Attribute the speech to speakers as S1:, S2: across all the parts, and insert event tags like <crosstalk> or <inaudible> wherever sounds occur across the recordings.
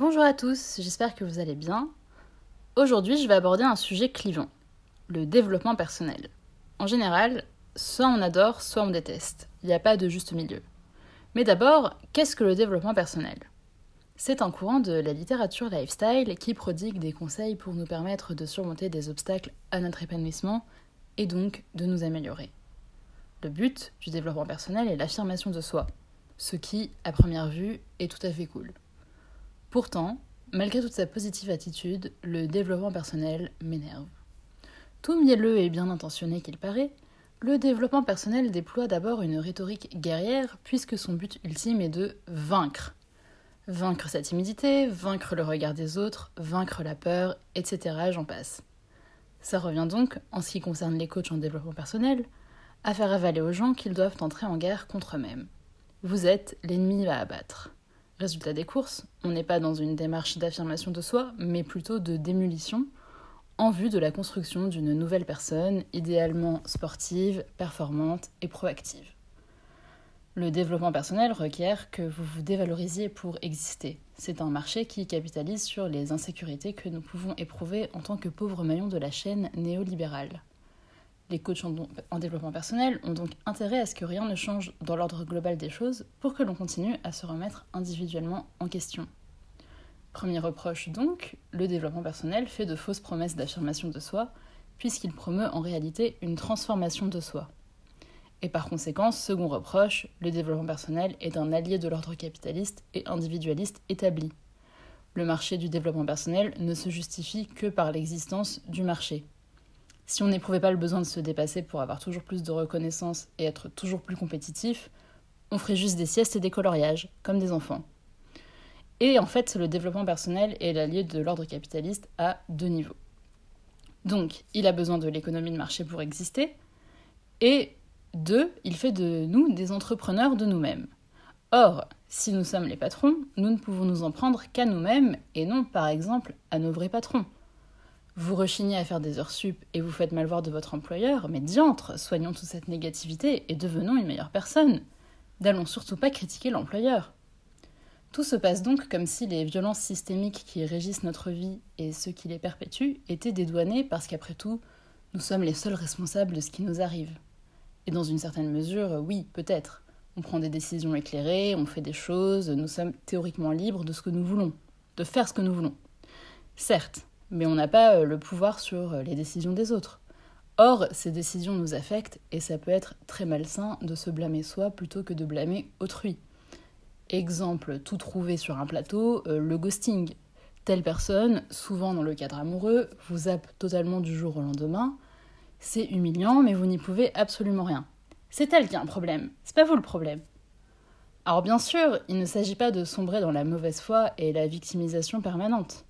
S1: Bonjour à tous, j'espère que vous allez bien. Aujourd'hui, je vais aborder un sujet clivant, le développement personnel. En général, soit on adore, soit on déteste. Il n'y a pas de juste milieu. Mais d'abord, qu'est-ce que le développement personnel? C'est un courant de la littérature lifestyle qui prodigue des conseils pour nous permettre de surmonter des obstacles à notre épanouissement et donc de nous améliorer. Le but du développement personnel est l'affirmation de soi, ce qui, à première vue, est tout à fait cool. Pourtant, malgré toute sa positive attitude, le développement personnel m'énerve. Tout mielleux et bien intentionné qu'il paraît, le développement personnel déploie d'abord une rhétorique guerrière puisque son but ultime est de vaincre. Vaincre sa timidité, vaincre le regard des autres, vaincre la peur, etc. J'en passe. Ça revient donc, en ce qui concerne les coachs en développement personnel, à faire avaler aux gens qu'ils doivent entrer en guerre contre eux-mêmes. Vous êtes l'ennemi à abattre. Résultat des courses, on n'est pas dans une démarche d'affirmation de soi, mais plutôt de démolition, en vue de la construction d'une nouvelle personne, idéalement sportive, performante et proactive. Le développement personnel requiert que vous vous dévalorisiez pour exister. C'est un marché qui capitalise sur les insécurités que nous pouvons éprouver en tant que pauvres maillons de la chaîne néolibérale. Les coachs en, développement personnel ont donc intérêt à ce que rien ne change dans l'ordre global des choses pour que l'on continue à se remettre individuellement en question. Premier reproche donc, le développement personnel fait de fausses promesses d'affirmation de soi, puisqu'il promeut en réalité une transformation de soi. Et par conséquent, second reproche, le développement personnel est un allié de l'ordre capitaliste et individualiste établi. Le marché du développement personnel ne se justifie que par l'existence du marché. Si on n'éprouvait pas le besoin de se dépasser pour avoir toujours plus de reconnaissance et être toujours plus compétitif, on ferait juste des siestes et des coloriages, comme des enfants. Et en fait, le développement personnel est l'allié de l'ordre capitaliste à deux niveaux. Donc, il a besoin de l'économie de marché pour exister, et deux, il fait de nous des entrepreneurs de nous-mêmes. Or, si nous sommes les patrons, nous ne pouvons nous en prendre qu'à nous-mêmes et non, par exemple, à nos vrais patrons. Vous rechignez à faire des heures sup et vous faites mal voir de votre employeur, mais diantre, soignons toute cette négativité et devenons une meilleure personne. N'allons surtout pas critiquer l'employeur. Tout se passe donc comme si les violences systémiques qui régissent notre vie et ceux qui les perpétuent étaient dédouanés parce qu'après tout, nous sommes les seuls responsables de ce qui nous arrive. Et dans une certaine mesure, oui, peut-être. On prend des décisions éclairées, on fait des choses, nous sommes théoriquement libres de ce que nous voulons, de faire ce que nous voulons. Certes, mais on n'a pas euh, le pouvoir sur euh, les décisions des autres. Or, ces décisions nous affectent et ça peut être très malsain de se blâmer soi plutôt que de blâmer autrui. Exemple tout trouvé sur un plateau, euh, le ghosting. Telle personne, souvent dans le cadre amoureux, vous zappe totalement du jour au lendemain. C'est humiliant, mais vous n'y pouvez absolument rien. C'est elle qui a un problème, c'est pas vous le problème. Alors bien sûr, il ne s'agit pas de sombrer dans la mauvaise foi et la victimisation permanente.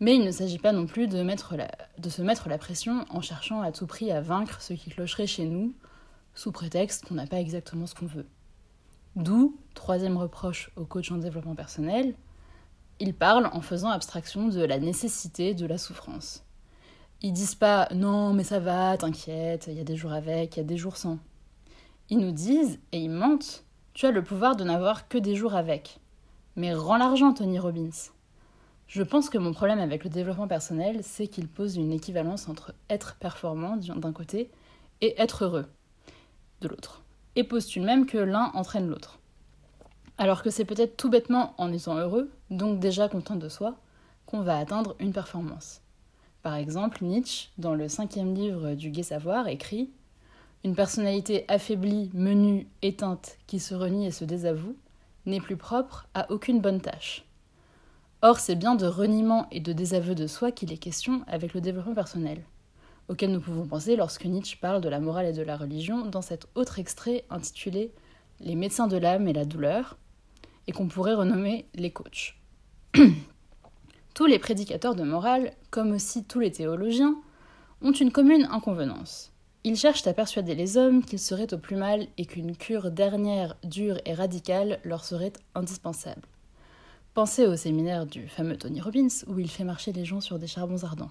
S1: Mais il ne s'agit pas non plus de, se mettre la pression en cherchant à tout prix à vaincre ce qui clocherait chez nous, sous prétexte qu'on n'a pas exactement ce qu'on veut. D'où, troisième reproche au coach en développement personnel, ils parlent en faisant abstraction de la nécessité de la souffrance. Ils disent pas non mais ça va, t'inquiète, il y a des jours avec, il y a des jours sans. Ils nous disent, et ils mentent, tu as le pouvoir de n'avoir que des jours avec. Mais rends l'argent, Tony Robbins. Je pense que mon problème avec le développement personnel, c'est qu'il pose une équivalence entre être performant d'un côté et être heureux de l'autre. Et postule même que l'un entraîne l'autre. Alors que c'est peut-être tout bêtement en étant heureux, donc déjà content de soi, qu'on va atteindre une performance. Par exemple, Nietzsche, dans le cinquième livre du Gai Savoir, écrit Une personnalité affaiblie, menue, éteinte, qui se renie et se désavoue, n'est plus propre à aucune bonne tâche. Or, c'est bien de reniement et de désaveu de soi qu'il est question avec le développement personnel, auquel nous pouvons penser lorsque Nietzsche parle de la morale et de la religion dans cet autre extrait intitulé Les médecins de l'âme et la douleur, et qu'on pourrait renommer les coachs. <clears throat> tous les prédicateurs de morale, comme aussi tous les théologiens, ont une commune inconvenance. Ils cherchent à persuader les hommes qu'ils seraient au plus mal et qu'une cure dernière, dure et radicale leur serait indispensable. Pensez au séminaire du fameux Tony Robbins où il fait marcher les gens sur des charbons ardents.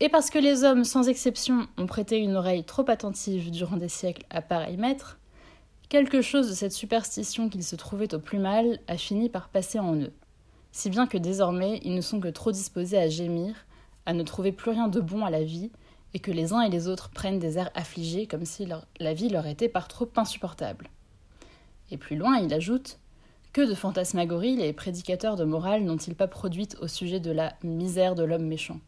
S1: Et parce que les hommes, sans exception, ont prêté une oreille trop attentive durant des siècles à pareil maître, quelque chose de cette superstition qu'ils se trouvaient au plus mal a fini par passer en eux. si bien que désormais ils ne sont que trop disposés à gémir, à ne trouver plus rien de bon à la vie, et que les uns et les autres prennent des airs affligés comme si la vie leur était par trop insupportable. Et plus loin, il ajoute Que de fantasmagories les prédicateurs de morale n'ont-ils pas produites au sujet de la misère de l'homme méchant?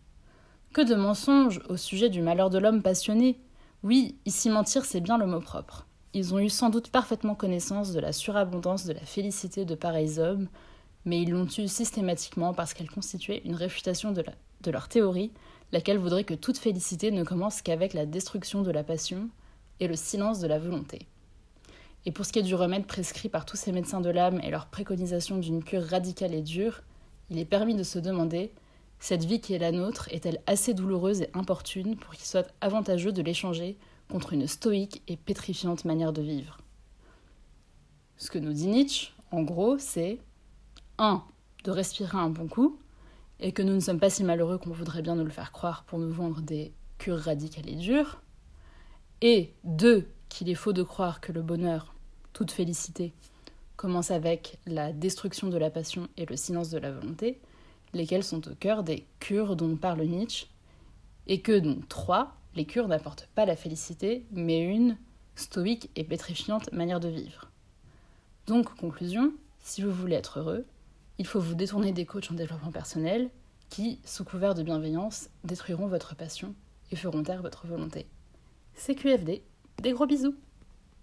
S1: Que de mensonges au sujet du malheur de l'homme passionné? Oui, ici mentir, c'est bien le mot propre. Ils ont eu sans doute parfaitement connaissance de la surabondance de la félicité de pareils hommes, mais ils l'ont eue systématiquement parce qu'elle constituait une réfutation de, de leur théorie, laquelle voudrait que toute félicité ne commence qu'avec la destruction de la passion et le silence de la volonté. Et pour ce qui est du remède prescrit par tous ces médecins de l'âme et leur préconisation d'une cure radicale et dure, il est permis de se demander cette vie qui est la nôtre est-elle assez douloureuse et importune pour qu'il soit avantageux de l'échanger contre une stoïque et pétrifiante manière de vivre? Ce que nous dit Nietzsche, en gros, c'est 1. de respirer un bon coup, et que nous ne sommes pas si malheureux qu'on voudrait bien nous le faire croire pour nous vendre des cures radicales et dures, et 2. qu'il est faux de croire que le bonheur, toute félicité, commence avec la destruction de la passion et le silence de la volonté, lesquels sont au cœur des cures dont parle Nietzsche, et que donc 3 les cures n'apportent pas la félicité, mais une stoïque et pétrifiante manière de vivre. Donc, conclusion, si vous voulez être heureux, il faut vous détourner des coachs en développement personnel qui, sous couvert de bienveillance, détruiront votre passion et feront taire votre volonté. C'est QFD, des gros bisous